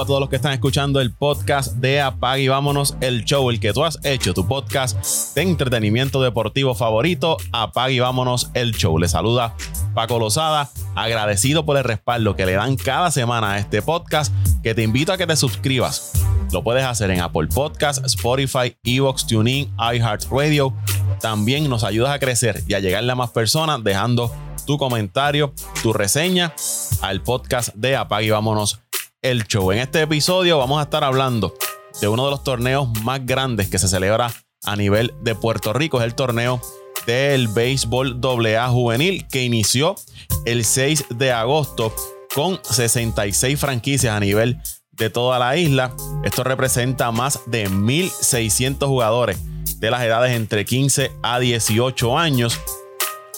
a todos los que están escuchando el podcast de Apag y vámonos el show, el que tú has hecho, tu podcast de entretenimiento deportivo favorito, Apag y vámonos el show. Le saluda Paco Lozada, agradecido por el respaldo que le dan cada semana a este podcast, que te invito a que te suscribas. Lo puedes hacer en Apple Podcast, Spotify, Evox, TuneIn, iHeartRadio. También nos ayudas a crecer y a llegarle a más personas dejando tu comentario, tu reseña al podcast de Apague y Vámonos el Show. En este episodio vamos a estar hablando de uno de los torneos más grandes que se celebra a nivel de Puerto Rico. Es el torneo del béisbol AA juvenil que inició el 6 de agosto con 66 franquicias a nivel de toda la isla. Esto representa más de 1.600 jugadores de las edades entre 15 a 18 años.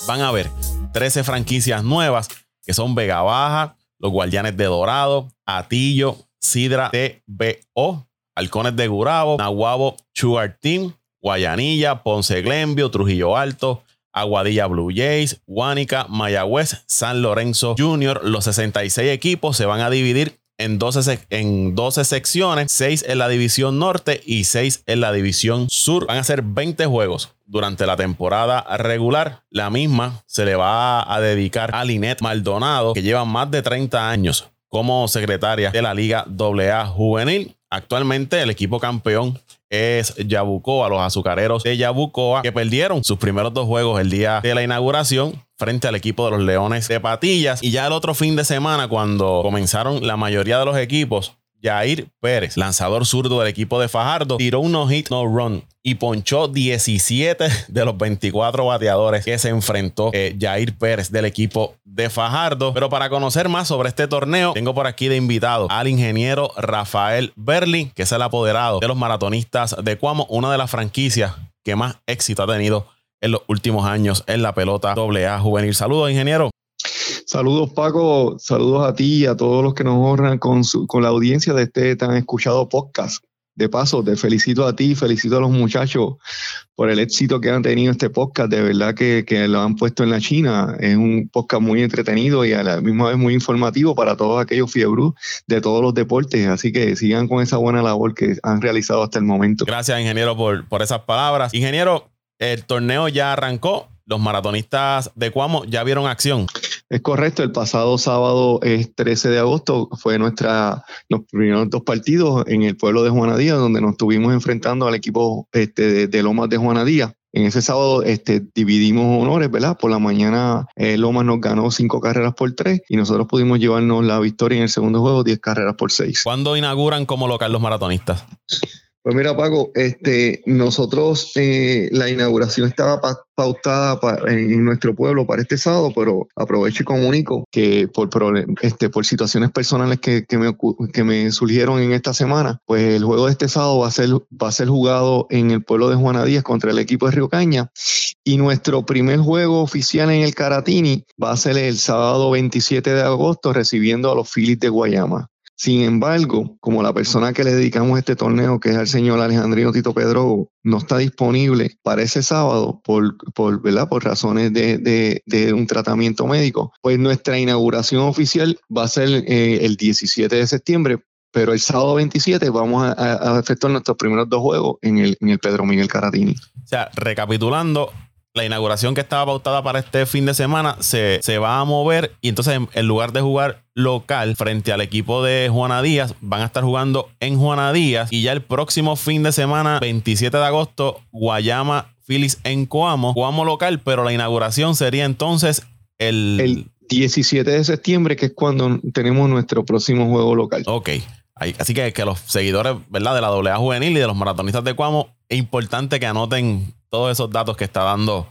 Van a ver 13 franquicias nuevas que son Vega Baja, los Guardianes de Dorado, Atillo, Sidra TBO, Halcones de Gurabo, Nahuabo Sugar Team, Guayanilla, Ponce Glenvio, Trujillo Alto, Aguadilla Blue Jays, Guánica, Mayagüez, San Lorenzo Junior. Los 66 equipos se van a dividir en 12, en 12 secciones, 6 en la división norte y 6 en la división sur. Van a ser 20 juegos durante la temporada regular. La misma se le va a dedicar a Linet Maldonado, que lleva más de 30 años como secretaria de la Liga AA Juvenil. Actualmente el equipo campeón es Yabucoa, los azucareros de Yabucoa, que perdieron sus primeros dos juegos el día de la inauguración frente al equipo de los Leones de Patillas. Y ya el otro fin de semana, cuando comenzaron la mayoría de los equipos, Jair Pérez, lanzador zurdo del equipo de Fajardo, tiró un no-hit, no-run y ponchó 17 de los 24 bateadores que se enfrentó eh, Jair Pérez del equipo de Fajardo. Pero para conocer más sobre este torneo, tengo por aquí de invitado al ingeniero Rafael Berlin, que es el apoderado de los maratonistas de Cuamo, una de las franquicias que más éxito ha tenido en los últimos años en la pelota AA juvenil. Saludos, ingeniero. Saludos Paco, saludos a ti y a todos los que nos honran con, con la audiencia de este tan escuchado podcast. De paso, te felicito a ti, felicito a los muchachos por el éxito que han tenido este podcast. De verdad que, que, lo han puesto en la China. Es un podcast muy entretenido y a la misma vez muy informativo para todos aquellos fiebros de todos los deportes. Así que sigan con esa buena labor que han realizado hasta el momento. Gracias, ingeniero, por, por esas palabras. Ingeniero, el torneo ya arrancó. Los maratonistas de Cuamo ya vieron acción. Es correcto, el pasado sábado es 13 de agosto fue nuestra los primeros dos partidos en el pueblo de Juanadía, donde nos estuvimos enfrentando al equipo este, de, Lomas de Juanadía. En ese sábado este, dividimos honores, ¿verdad? Por la mañana eh, Lomas nos ganó cinco carreras por tres y nosotros pudimos llevarnos la victoria en el segundo juego, diez carreras por seis. ¿Cuándo inauguran como local los maratonistas? Pues mira, Paco, este, nosotros eh, la inauguración estaba pautada en nuestro pueblo para este sábado, pero aprovecho y comunico que por, este, por situaciones personales que, me, que me surgieron en esta semana, pues el juego de este sábado va a ser, va a ser jugado en el pueblo de Juana Díaz contra el equipo de Río Caña y nuestro primer juego oficial en el Caratini va a ser el sábado 27 de agosto recibiendo a los Phillies de Guayama. Sin embargo, como la persona que le dedicamos este torneo, que es el señor Alejandrino Tito Pedro, no está disponible para ese sábado por, por, por razones de, un tratamiento médico, pues nuestra inauguración oficial va a ser eh, el 17 de septiembre, pero el sábado 27 vamos a, a, efectuar nuestros primeros dos juegos en el, en el Pedro Miguel Caratini. O sea, recapitulando, la inauguración que estaba pautada para este fin de semana se, va a mover y entonces en, lugar de jugar local frente al equipo de Juana Díaz, van a estar jugando en Juana Díaz y ya el próximo fin de semana, 27 de agosto, Guayama Phillies en Coamo, Coamo local, pero la inauguración sería entonces el... el 17 de septiembre, que es cuando tenemos nuestro próximo juego local. Ok. Así que, que los seguidores ¿verdad? de la AA juvenil y de los maratonistas de Cuamo, es importante que anoten todos esos datos que está dando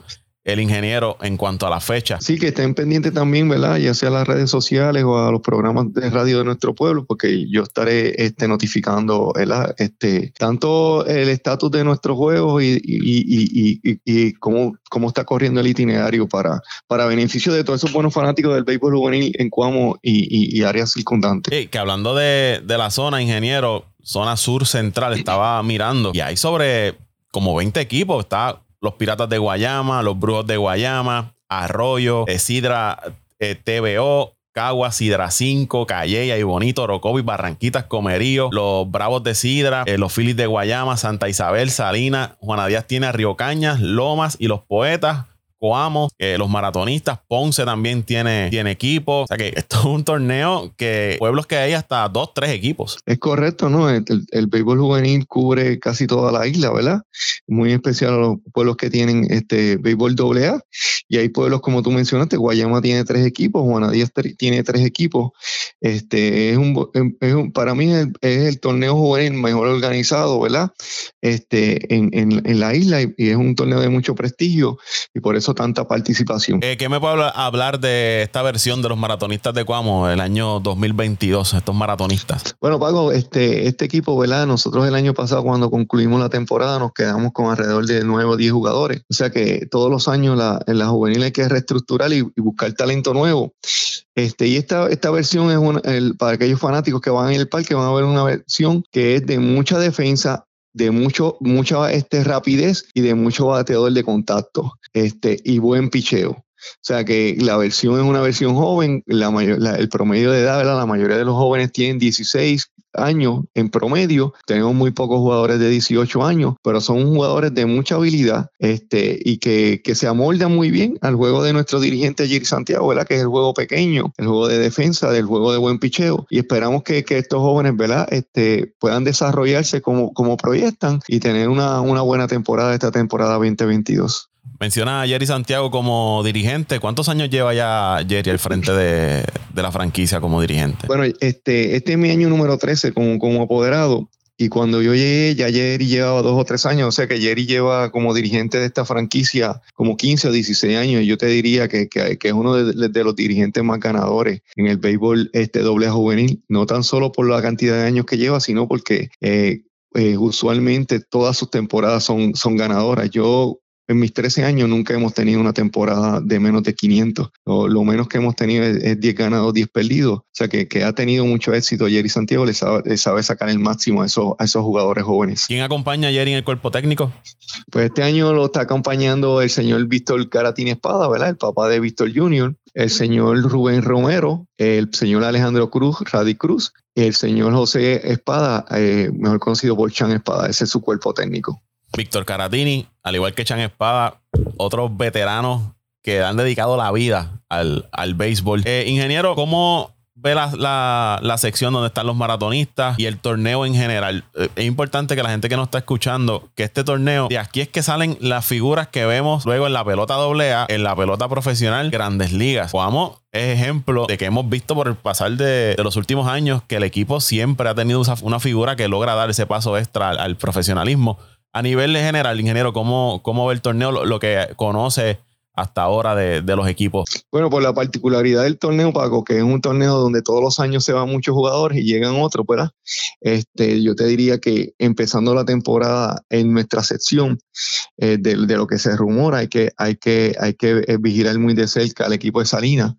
el ingeniero en cuanto a la fecha. Sí, que estén pendientes también, ¿verdad? Ya sea a las redes sociales o a los programas de radio de nuestro pueblo, porque yo estaré este, notificando ¿verdad? Este, tanto el estatus de nuestros juegos y, y, y, y, cómo, cómo está corriendo el itinerario para, para beneficio de todos esos buenos fanáticos del béisbol juvenil en Cuamo y, áreas circundantes. Sí, que hablando de, de la zona, ingeniero, zona sur central, estaba mirando y hay sobre como 20 equipos. Está los Piratas de Guayama, los Brujos de Guayama, Arroyo, Sidra eh, TBO, Cagua, Sidra 5, Calleya y Bonito, Orocovi, Barranquitas, Comerío, los Bravos de Sidra, eh, los Phillies de Guayama, Santa Isabel, Salina, Juana Díaz tiene Río Cañas, Lomas y los Poetas. Coamo, los maratonistas, Ponce también tiene, tiene equipo. O sea que esto es un torneo que pueblos que hay hasta dos, tres equipos. Es correcto, ¿no? El, el, béisbol juvenil cubre casi toda la isla, ¿verdad? Muy especial a los pueblos que tienen este béisbol AA. Y hay pueblos, como tú mencionaste, Guayama tiene tres equipos, Juana Díaz tiene tres equipos. Este es un, es un para mí es el, torneo juvenil mejor organizado, ¿verdad? Este, en, en, en la isla y es un torneo de mucho prestigio y por eso tanta participación. Eh, ¿Qué me puede hablar de esta versión de los maratonistas de Cuamo el año 2022, estos maratonistas? Bueno, Paco, este, este equipo, ¿verdad? Nosotros el año pasado cuando concluimos la temporada nos quedamos con alrededor de 9 o 10 jugadores. O sea que todos los años la, en la juvenil hay que reestructurar y, buscar talento nuevo. Este, y esta, esta versión es una, el, para aquellos fanáticos que van en el parque, van a ver una versión que es de mucha defensa, de mucho, mucha este, rapidez y de mucho bateador de contacto este, y buen picheo. O sea que la versión es una versión joven, el promedio de edad, la mayoría de los jóvenes tienen 16, años en promedio. Tenemos muy pocos jugadores de 18 años, pero son jugadores de mucha habilidad este, y que, se amoldan muy bien al juego de nuestro dirigente Jerry Santiago, ¿verdad? que es el juego pequeño, el juego de defensa, del juego de buen picheo. Y esperamos que, estos jóvenes ¿verdad? Este, puedan desarrollarse como, como proyectan y tener una buena temporada esta temporada 2022. Menciona a Jerry Santiago como dirigente. ¿Cuántos años lleva ya Jerry al frente de, la franquicia como dirigente? Bueno, este, este es mi año número 13 como, apoderado. Y cuando yo llegué, ya Jerry llevaba dos o tres años, o sea que Jerry lleva como dirigente de esta franquicia como 15 o 16 años. Y yo te diría que, que, es uno de, los dirigentes más ganadores en el béisbol este doble juvenil, no tan solo por la cantidad de años que lleva, sino porque eh, eh, usualmente todas sus temporadas son, son ganadoras. Yo en mis 13 años nunca hemos tenido una temporada de menos de 500. Lo, menos que hemos tenido es, 10 ganados, 10 perdidos. O sea que, que, ha tenido mucho éxito. Jerry Santiago le sabe, sabe sacar el máximo a esos, a esos jugadores jóvenes. ¿Quién acompaña a Jerry en el cuerpo técnico? Pues este año lo está acompañando el señor Víctor Caratín Espada, ¿verdad? El papá de Víctor Jr., el señor Rubén Romero, el señor Alejandro Cruz, Radi Cruz, el señor José Espada, eh, mejor conocido por Chan Espada. Ese es su cuerpo técnico. Víctor Caratini, al igual que Chan Espada, otros veteranos que han dedicado la vida al, al béisbol. Eh, ingeniero, ¿cómo ve la, la, sección donde están los maratonistas y el torneo en general? Eh, es importante que la gente que nos está escuchando, que este torneo, de aquí es que salen las figuras que vemos luego en la pelota AA, en la pelota profesional, grandes ligas. Vamos, es ejemplo de que hemos visto por el pasar de, los últimos años que el equipo siempre ha tenido una figura que logra dar ese paso extra al profesionalismo a nivel general, ingeniero, ¿cómo, cómo ve el torneo, lo, que conoce hasta ahora de, los equipos? Bueno, por la particularidad del torneo, Paco, que es un torneo donde todos los años se van muchos jugadores y llegan otros, ¿verdad? Este, yo te diría que empezando la temporada en nuestra sección, eh, de, lo que se rumora, hay que, hay que, hay que eh, vigilar muy de cerca al equipo de Salinas,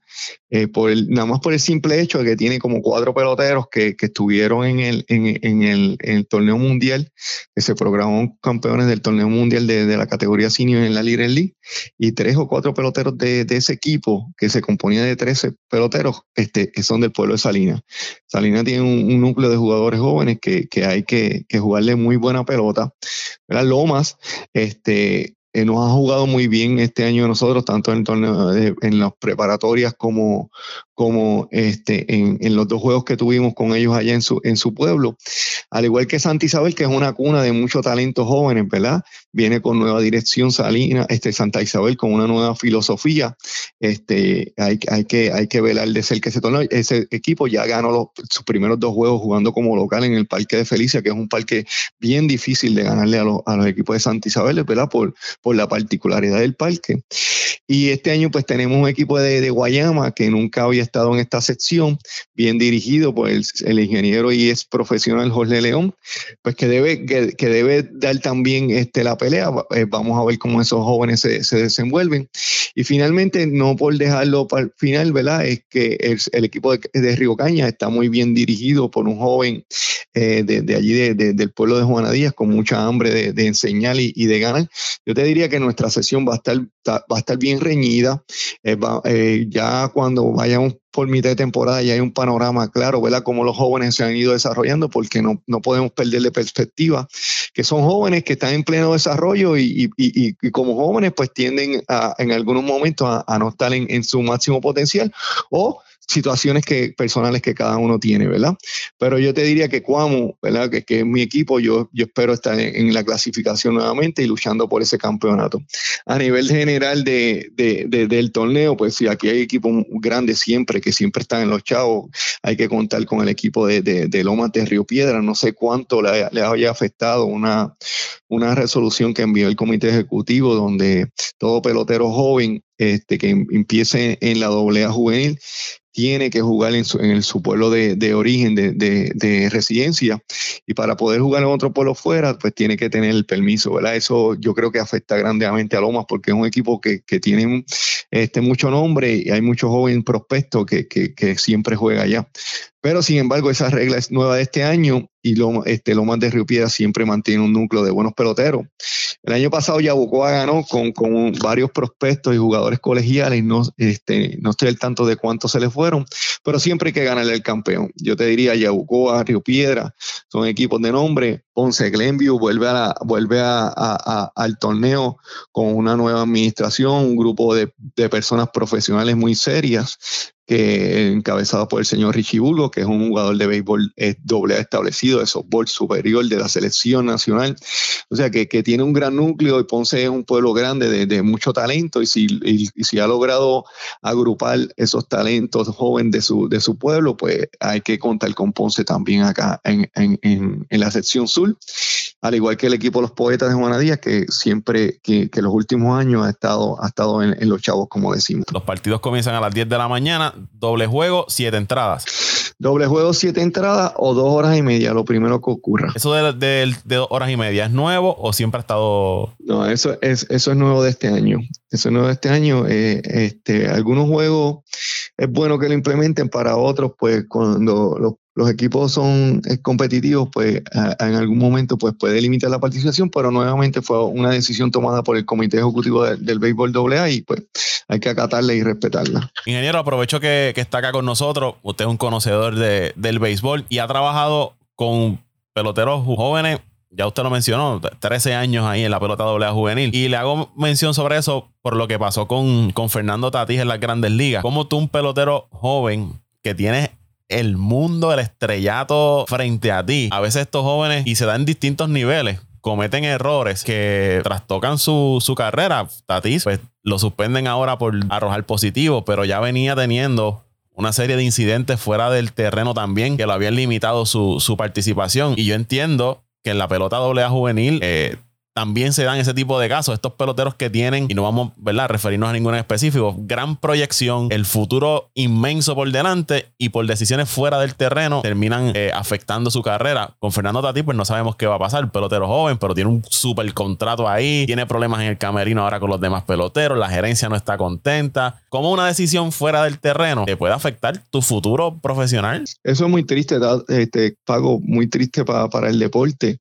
eh, por nada más por el simple hecho de que tiene como cuatro peloteros que, que estuvieron en el, en, en, el, en, el, torneo mundial, que se programó campeones del torneo mundial de, de la categoría senior en la Little League, y tres o cuatro peloteros de, de, ese equipo, que se componía de 13 peloteros, este, son del pueblo de Salinas. Salinas tiene un, núcleo de jugadores jóvenes que, que hay que, que, jugarle muy buena pelota. ¿verdad? Lomas este, eh, nos ha jugado muy bien este año nosotros, tanto en, torneo, en las preparatorias como, como este, en, los dos juegos que tuvimos con ellos allá en su, en su pueblo. Al igual que Santa Isabel, que es una cuna de muchos talentos jóvenes, ¿verdad? Viene con nueva dirección Salina, este, Santa Isabel con una nueva filosofía. Este, hay, hay, que, hay que velar de ser que ese torneo. Ese equipo ya ganó sus primeros dos juegos jugando como local en el Parque de Felicia, que es un parque bien difícil de ganarle a los, a los equipos de Santa Isabel, ¿verdad? Por, por la particularidad del parque. Y este año pues tenemos un equipo de, de Guayama que nunca había estado en esta sección, bien dirigido por el, ingeniero y es profesional Jorge León, pues que debe, que, debe dar también este, la pelea. Eh, vamos a ver cómo esos jóvenes se, se, desenvuelven. Y finalmente, no por dejarlo para el final, ¿verdad? Es que el, equipo de, de, Río Caña está muy bien dirigido por un joven eh, de, allí, del pueblo de Juana Díaz, con mucha hambre de, enseñar y, de ganar. Yo te diría que nuestra sesión va a estar, va a estar bien reñida. Eh, ya cuando vayamos por mitad de temporada y hay un panorama claro, ¿verdad? Cómo los jóvenes se han ido desarrollando, porque no, no podemos perderle perspectiva, que son jóvenes que están en pleno desarrollo y, como jóvenes pues tienden a, en algunos momentos a, no estar en, en su máximo potencial o situaciones que, personales que cada uno tiene, ¿verdad? Pero yo te diría que Cuamo, ¿verdad? Que, que mi equipo, yo, yo espero estar en, la clasificación nuevamente y luchando por ese campeonato. A nivel general de, del torneo, pues sí, aquí hay equipos grandes siempre, que siempre están en los chavos. Hay que contar con el equipo de, de, Lomas de Río Piedra. No sé cuánto le, le haya afectado una, una resolución que envió el comité ejecutivo donde todo pelotero joven este, que empiece en la doble A juvenil tiene que jugar en su, en su pueblo de, de origen, de, de, de, residencia, y para poder jugar en otro pueblo fuera, pues tiene que tener el permiso, ¿verdad? Eso yo creo que afecta grandemente a Lomas porque es un equipo que, que tiene este, mucho nombre y hay muchos jóvenes prospectos que, que, que siempre juega allá. Pero sin embargo, esa regla es nueva de este año y Lomas, este, Lomas de Río Piedra siempre mantiene un núcleo de buenos peloteros. El año pasado Yabucoa ganó con, con varios prospectos y jugadores colegiales. No, este, no estoy al tanto de cuántos se le fueron, pero siempre hay que ganarle el campeón. Yo te diría Yabucoa, Río Piedra, son equipos de nombre. Ponce Glenview vuelve, a vuelve a, al torneo con una nueva administración, un grupo de, de personas profesionales muy serias encabezado por el señor Richie Bulgo, que es un jugador de béisbol eh, doble establecido, de softball superior de la selección nacional. O sea, que, que, tiene un gran núcleo y Ponce es un pueblo grande de, de mucho talento y si, y, si, ha logrado agrupar esos talentos jóvenes de su, de su pueblo, pues hay que contar con Ponce también acá en, en, en la sección sur al igual que el equipo de los poetas de Juana Díaz, que siempre, que, que los últimos años ha estado, ha estado en, en, los chavos, como decimos. Los partidos comienzan a las 10 de la mañana, doble juego, siete entradas. Doble juego, siete entradas o dos horas y media, lo primero que ocurra. ¿Eso de, de, de dos horas y media es nuevo o siempre ha estado...? No, eso es, eso es nuevo de este año. Eso es nuevo de este año. Eh, este, algunos juegos es bueno que lo implementen, para otros, pues cuando los los equipos son eh, competitivos, pues en algún momento pues, puede limitar la participación, pero nuevamente fue una decisión tomada por el Comité Ejecutivo del Béisbol AA y pues hay que acatarla y respetarla. Ingeniero, aprovecho que, está acá con nosotros. Usted es un conocedor de, del béisbol y ha trabajado con peloteros jóvenes ya usted lo mencionó, 13 años ahí en la pelota AA juvenil. Y le hago mención sobre eso por lo que pasó con, con Fernando Tatís en las grandes ligas. Como tú, un pelotero joven que tienes el mundo del estrellato frente a ti. A veces estos jóvenes, y se dan en distintos niveles, cometen errores que trastocan su, su carrera. Tatis, pues lo suspenden ahora por arrojar positivo, pero ya venía teniendo una serie de incidentes fuera del terreno también que lo habían limitado su, su participación. Y yo entiendo que en la pelota AA juvenil eh, también se dan ese tipo de casos. Estos peloteros que tienen, y no vamos ¿verdad? a referirnos a ninguno específico, gran proyección, el futuro inmenso por delante y por decisiones fuera del terreno terminan eh, afectando su carrera. Con Fernando Tati, pues no sabemos qué va a pasar. Pelotero joven, pero tiene un super contrato ahí, tiene problemas en el camerino ahora con los demás peloteros, la gerencia no está contenta. ¿Cómo una decisión fuera del terreno te puede afectar tu futuro profesional? Eso es muy triste, este, Pago, muy triste para el deporte,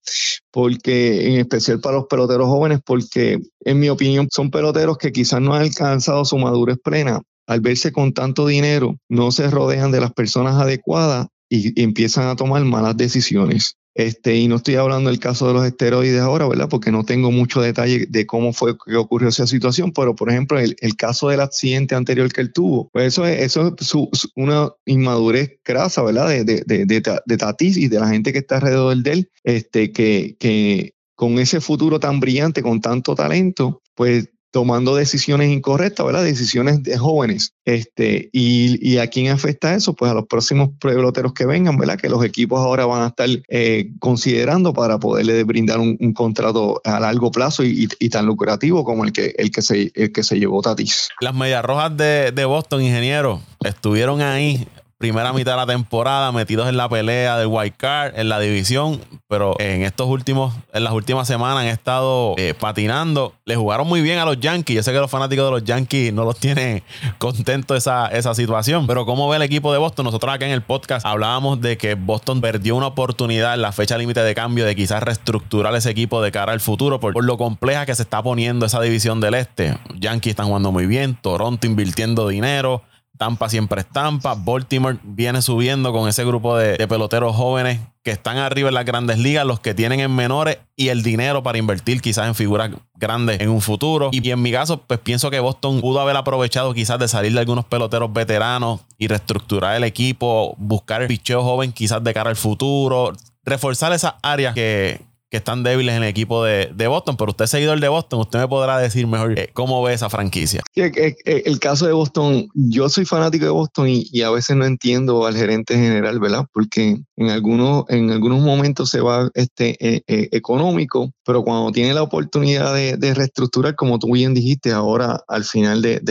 porque en especial para los peloteros jóvenes porque, en mi opinión, son peloteros que quizás no han alcanzado su madurez plena. Al verse con tanto dinero, no se rodean de las personas adecuadas y, empiezan a tomar malas decisiones. Este, y no estoy hablando del caso de los esteroides ahora, ¿verdad? Porque no tengo mucho detalle de cómo fue que ocurrió esa situación, pero por ejemplo, el, el caso del accidente anterior que él tuvo, pues eso es, eso es una inmadurez crasa, ¿verdad? De, de, de, de, Tatis y de la gente que está alrededor de él, este, que, que con ese futuro tan brillante, con tanto talento, pues tomando decisiones incorrectas, ¿verdad? Decisiones de jóvenes. Este, y, y, a quién afecta eso? Pues a los próximos peloteros que vengan, ¿verdad? Que los equipos ahora van a estar eh, considerando para poderle brindar un, contrato a largo plazo y, y, tan lucrativo como el que, el que, se, el que se llevó Tatis. Las medias rojas de, de Boston, ingeniero, estuvieron ahí primera mitad de la temporada metidos en la pelea del wild card, en la división, pero en estos últimos, en las últimas semanas han estado eh, patinando. Le jugaron muy bien a los Yankees. Yo sé que los fanáticos de los Yankees no los tienen contentos esa, esa situación, pero ¿cómo ve el equipo de Boston? Nosotros acá en el podcast hablábamos de que Boston perdió una oportunidad en la fecha límite de cambio de quizás reestructurar ese equipo de cara al futuro por, por lo compleja que se está poniendo esa división del este. Yankees están jugando muy bien, Toronto invirtiendo dinero. Tampa siempre estampa. Baltimore viene subiendo con ese grupo de, de, peloteros jóvenes que están arriba en las grandes ligas, los que tienen en menores y el dinero para invertir quizás en figuras grandes en un futuro. Y en mi caso, pues pienso que Boston pudo haber aprovechado quizás de salir de algunos peloteros veteranos y reestructurar el equipo, buscar el picheo joven quizás de cara al futuro, reforzar esas áreas que, que están débiles en el equipo de, Boston, pero usted es seguidor de Boston, usted me podrá decir mejor eh, cómo ve esa franquicia. el, caso de Boston, yo soy fanático de Boston y, a veces no entiendo al gerente general, ¿verdad? Porque en algunos, en algunos momentos se va este, eh, eh, económico, pero cuando tiene la oportunidad de, reestructurar, como tú bien dijiste, ahora al final de,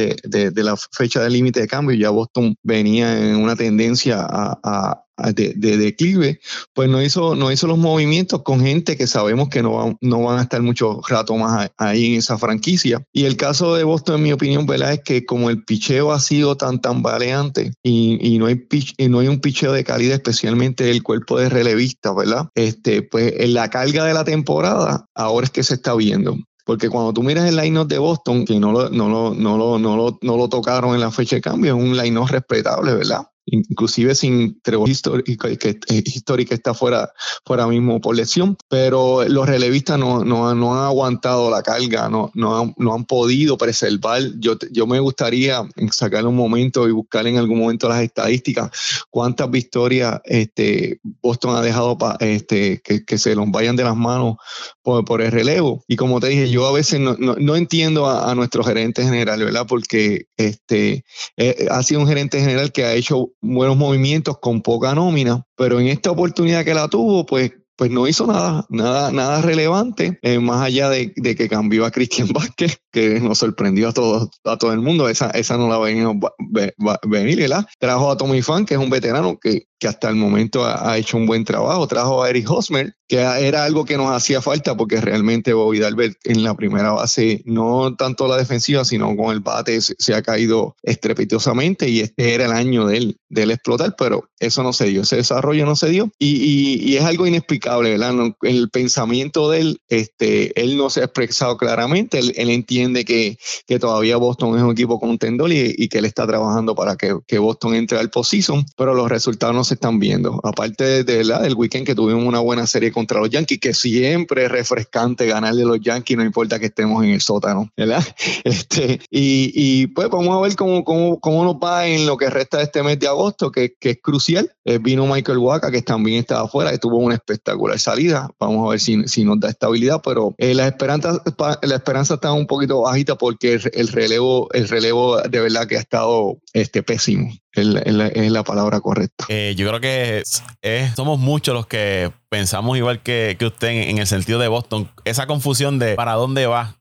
la fecha de límite de cambio, ya Boston venía en una tendencia a de, declive, pues no hizo, no hizo los movimientos con gente que sabemos que no, no van a estar mucho rato más ahí en esa franquicia. Y el caso de Boston, en mi opinión, ¿verdad? es que como el picheo ha sido tan tambaleante y, y no, hay y no hay un picheo de calidad, especialmente el cuerpo de relevista, ¿verdad? Este, pues en la carga de la temporada, ahora es que se está viendo. Porque cuando tú miras el line-up de Boston, que no lo, no, lo, no, lo, no, lo, no lo tocaron en la fecha de cambio, es un line-up respetable, ¿verdad? Inclusive sin Trevor histórica que, histórica está fuera, fuera mismo por lesión, pero los relevistas no, no, no han aguantado la carga, no, no, han, no han podido preservar. Yo, yo me gustaría sacar un momento y buscar en algún momento las estadísticas, cuántas victorias este, Boston ha dejado para este, que, que, se los vayan de las manos por, por, el relevo. Y como te dije, yo a veces no, no, entiendo a, nuestro gerente general, ¿verdad? Porque este, eh, ha sido un gerente general que ha hecho buenos movimientos con poca nómina, pero en esta oportunidad que la tuvo, pues pues no hizo nada, nada, nada relevante, eh, más allá de, que cambió a Cristian Vázquez, que nos sorprendió a todo, a todo el mundo, esa, esa no la venimos venir, ¿verdad? Trajo a Tommy Fan, que es un veterano que, que hasta el momento ha, hecho un buen trabajo, trajo a Eric Hosmer, que era algo que nos hacía falta porque realmente Bobby Dalbert en la primera base, no tanto la defensiva, sino con el bate se, ha caído estrepitosamente y este era el año de él, de él explotar, pero eso no se dio, ese desarrollo no se dio y, y, es algo inexplicable, ¿verdad? el pensamiento de él, este, él no se ha expresado claramente, él, entiende que, que, todavía Boston es un equipo contendor y, y que él está trabajando para que, que Boston entre al postseason, pero los resultados no se están viendo. Aparte de, del weekend que tuvimos una buena serie contra los Yankees, que siempre es refrescante ganarle a los Yankees, no importa que estemos en el sótano, ¿verdad? Este, y, y pues vamos a ver cómo, cómo, cómo, nos va en lo que resta de este mes de agosto, que, que es crucial. Eh, vino Michael Waka, que también estaba afuera, que tuvo una espectacular salida. Vamos a ver si, si nos da estabilidad, pero eh, la, esperanza, la esperanza está un poquito bajita porque el, relevo, el relevo de verdad que ha estado este, pésimo es la, palabra correcta. Eh, yo creo que somos muchos los que pensamos igual que, usted en, el sentido de Boston. Esa confusión de para dónde va,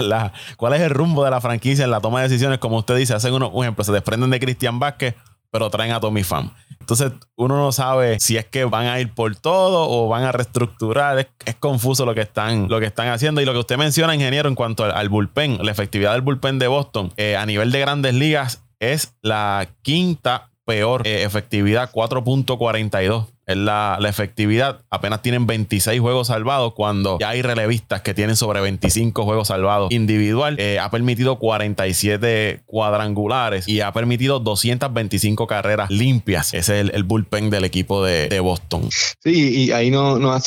cuál es el rumbo de la franquicia en la toma de decisiones, como usted dice, hacen uno, un ejemplo, se desprenden de Cristian Vázquez, pero traen a Tommy Pham. Entonces uno no sabe si es que van a ir por todo o van a reestructurar. Es, confuso lo que, están, lo que están haciendo. Y lo que usted menciona, ingeniero, en cuanto al, bullpen, la efectividad del bullpen de Boston eh, a nivel de grandes ligas es la quinta peor eh, efectividad, 4.42 es la, efectividad. Apenas tienen 26 juegos salvados cuando ya hay relevistas que tienen sobre 25 juegos salvados individual. Eh, ha permitido 47 cuadrangulares y ha permitido 225 carreras limpias. Ese es el, bullpen del equipo de, Boston. Sí, y ahí no, no, ha,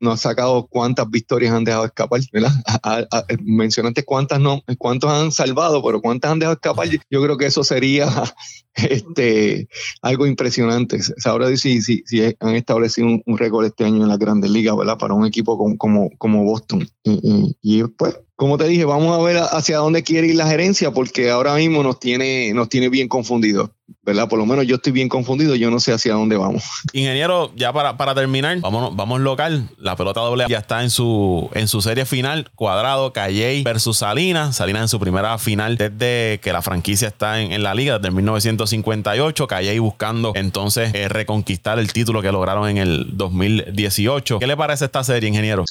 no, sacado cuántas victorias han dejado escapar, ¿verdad? mencionaste cuántas no, cuántos han salvado, pero cuántas han dejado escapar. Yo creo que eso sería este, algo impresionante. Ahora sí, sí, sí, han establecido un, récord este año en las grandes ligas, ¿verdad? Para un equipo como, como, Boston. Y, y, pues, como te dije, vamos a ver hacia dónde quiere ir la gerencia, porque ahora mismo nos tiene, nos tiene bien confundidos. ¿verdad? Por lo menos yo estoy bien confundido, yo no sé hacia dónde vamos. Ingeniero, ya para, para terminar, vamos, vamos local. La pelota doble ya está en su, en su serie final, cuadrado, Calle versus Salinas. Salinas en su primera final desde que la franquicia está en, la liga, desde 1958. Calle buscando entonces eh, reconquistar el título que lograron en el 2018. ¿Qué le parece esta serie, ingeniero?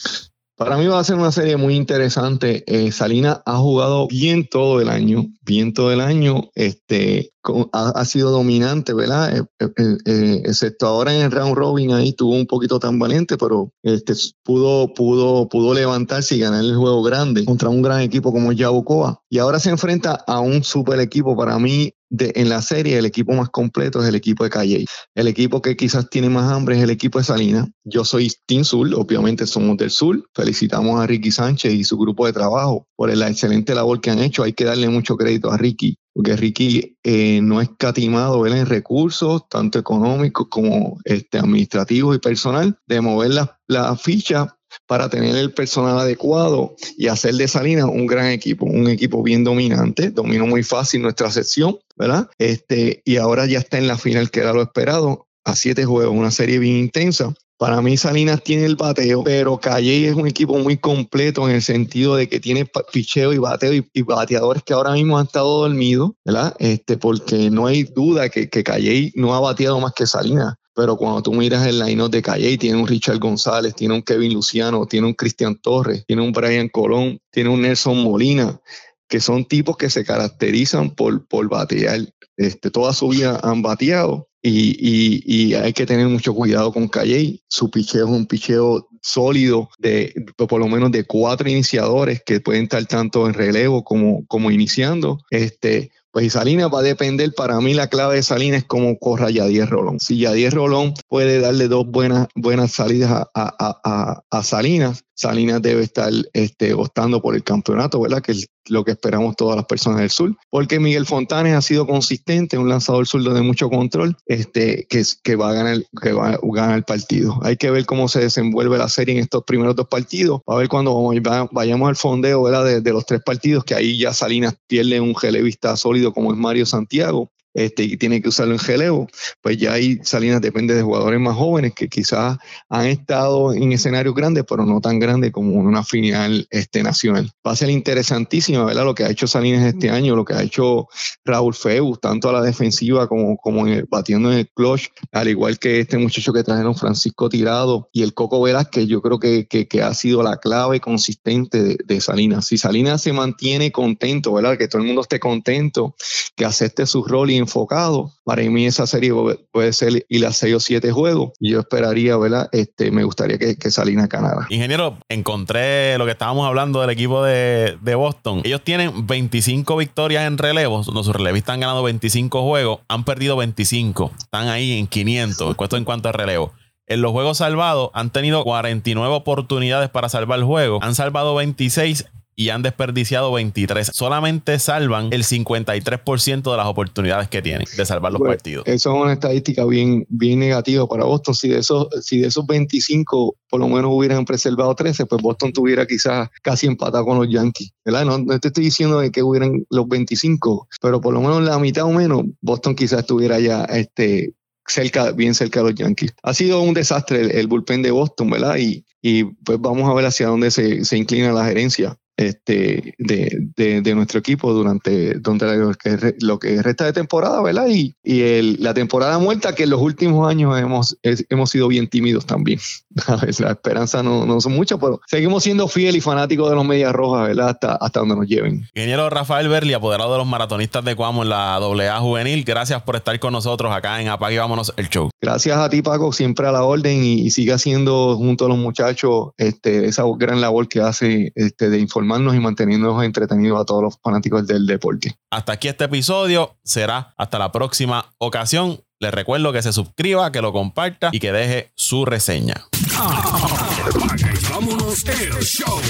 Para mí va a ser una serie muy interesante. Eh, Salina ha jugado bien todo el año, bien todo el año. Este, ha, sido dominante, ¿verdad? Eh, eh, eh, excepto ahora en el round robin ahí tuvo un poquito tan valiente, pero este, pudo, pudo, pudo levantarse y ganar el juego grande contra un gran equipo como Yabucoa. Y ahora se enfrenta a un super equipo. Para mí, de, en la serie, el equipo más completo es el equipo de Calle. El equipo que quizás tiene más hambre es el equipo de Salinas. Yo soy Team Sur, obviamente somos del Sur. Felicitamos a Ricky Sánchez y su grupo de trabajo por la excelente labor que han hecho. Hay que darle mucho crédito a Ricky, porque Ricky eh, no es catimado en recursos, tanto económicos como este, administrativos y personal, de mover la, la ficha para tener el personal adecuado y hacer de Salinas un gran equipo, un equipo bien dominante, dominó muy fácil nuestra sección, ¿verdad? Este, y ahora ya está en la final, que era lo esperado, a siete juegos, una serie bien intensa. Para mí Salinas tiene el bateo, pero Calle es un equipo muy completo en el sentido de que tiene picheo y bateo y, bateadores que ahora mismo han estado dormidos, ¿verdad? Este, porque no hay duda que, que Calle no ha bateado más que Salinas pero cuando tú miras el line de Calle, tiene un Richard González, tiene un Kevin Luciano, tiene un Cristian Torres, tiene un Brian Colón, tiene un Nelson Molina, que son tipos que se caracterizan por, por batear. Este, toda su vida han bateado y, hay que tener mucho cuidado con Calle. Su picheo es un picheo sólido de, por lo menos de cuatro iniciadores que pueden estar tanto en relevo como, iniciando. Este, pues Salinas va a depender, para mí la clave de Salinas es cómo corra Yadier Rolón. Si Yadier Rolón puede darle dos buenas, buenas salidas a Salinas, Salinas debe estar este, por el campeonato, ¿verdad? Que es lo que esperamos todas las personas del sur. Porque Miguel Fontanes ha sido consistente, un lanzador zurdo de mucho control, este, que, que, va a ganar, que va a ganar el partido. Hay que ver cómo se desenvuelve la serie en estos primeros dos partidos, a ver cuando vayamos al fondeo ¿verdad? De, los tres partidos, que ahí ya Salinas pierde un relevista sólido como es Mario Santiago, este, y tiene que usarlo en geleo, pues ya ahí Salinas depende de jugadores más jóvenes que quizás han estado en escenarios grandes, pero no tan grandes como en una final este, nacional. Va a ser interesantísimo, ¿verdad? Lo que ha hecho Salinas este año, lo que ha hecho Raúl Feu, tanto a la defensiva como, como batiendo en el clutch, al igual que este muchacho que trajeron Francisco Tirado y el Coco Velázquez, yo creo que, que, que ha sido la clave consistente de, de, Salinas. Si Salinas se mantiene contento, ¿verdad? Que todo el mundo esté contento, que acepte su rol y enfocado. Para mí esa serie puede ser y las seis o siete juegos. Y yo esperaría, ¿verdad? Este, me gustaría que, que Salinas ganara. Ingeniero, encontré lo que estábamos hablando del equipo de, de Boston. Ellos tienen 25 victorias en relevos. Sus relevistas han ganado 25 juegos. Han perdido 25. Están ahí en 500. Esto en cuanto a relevo. En los juegos salvados han tenido 49 oportunidades para salvar el juego. Han salvado 26 y han desperdiciado 23. Solamente salvan el 53% de las oportunidades que tienen de salvar los partidos. Eso es una estadística bien, bien negativa para Boston. Si de, esos, si de esos 25 por lo menos hubieran preservado 13, pues Boston tuviera quizás casi empatado con los Yankees. ¿verdad? No, te estoy diciendo de que hubieran los 25, pero por lo menos la mitad o menos, Boston quizás estuviera ya este, cerca, bien cerca de los Yankees. Ha sido un desastre el, bullpen de Boston, ¿verdad? Y, y pues vamos a ver hacia dónde se, se inclina la gerencia este, de, de, nuestro equipo durante, durante lo, que, lo que resta de temporada, ¿verdad? Y, y el, la temporada muerta que en los últimos años hemos, hemos sido bien tímidos también. la esperanza no, no son muchas, pero seguimos siendo fieles y fanáticos de los Medias Rojas, ¿verdad? Hasta, hasta donde nos lleven. Ingeniero Rafael Berli, apoderado de los maratonistas de Cuamo en la AA Juvenil, gracias por estar con nosotros acá en Apague Vámonos el Show. Gracias a ti, Paco, siempre a la orden y, siga haciendo junto a los muchachos este, esa gran labor que hace este, de información y manteniéndonos entretenidos a todos los fanáticos del deporte. Hasta aquí este episodio. Será hasta la próxima ocasión. Les recuerdo que se suscriba, que lo comparta y que deje su reseña. vámonos el show.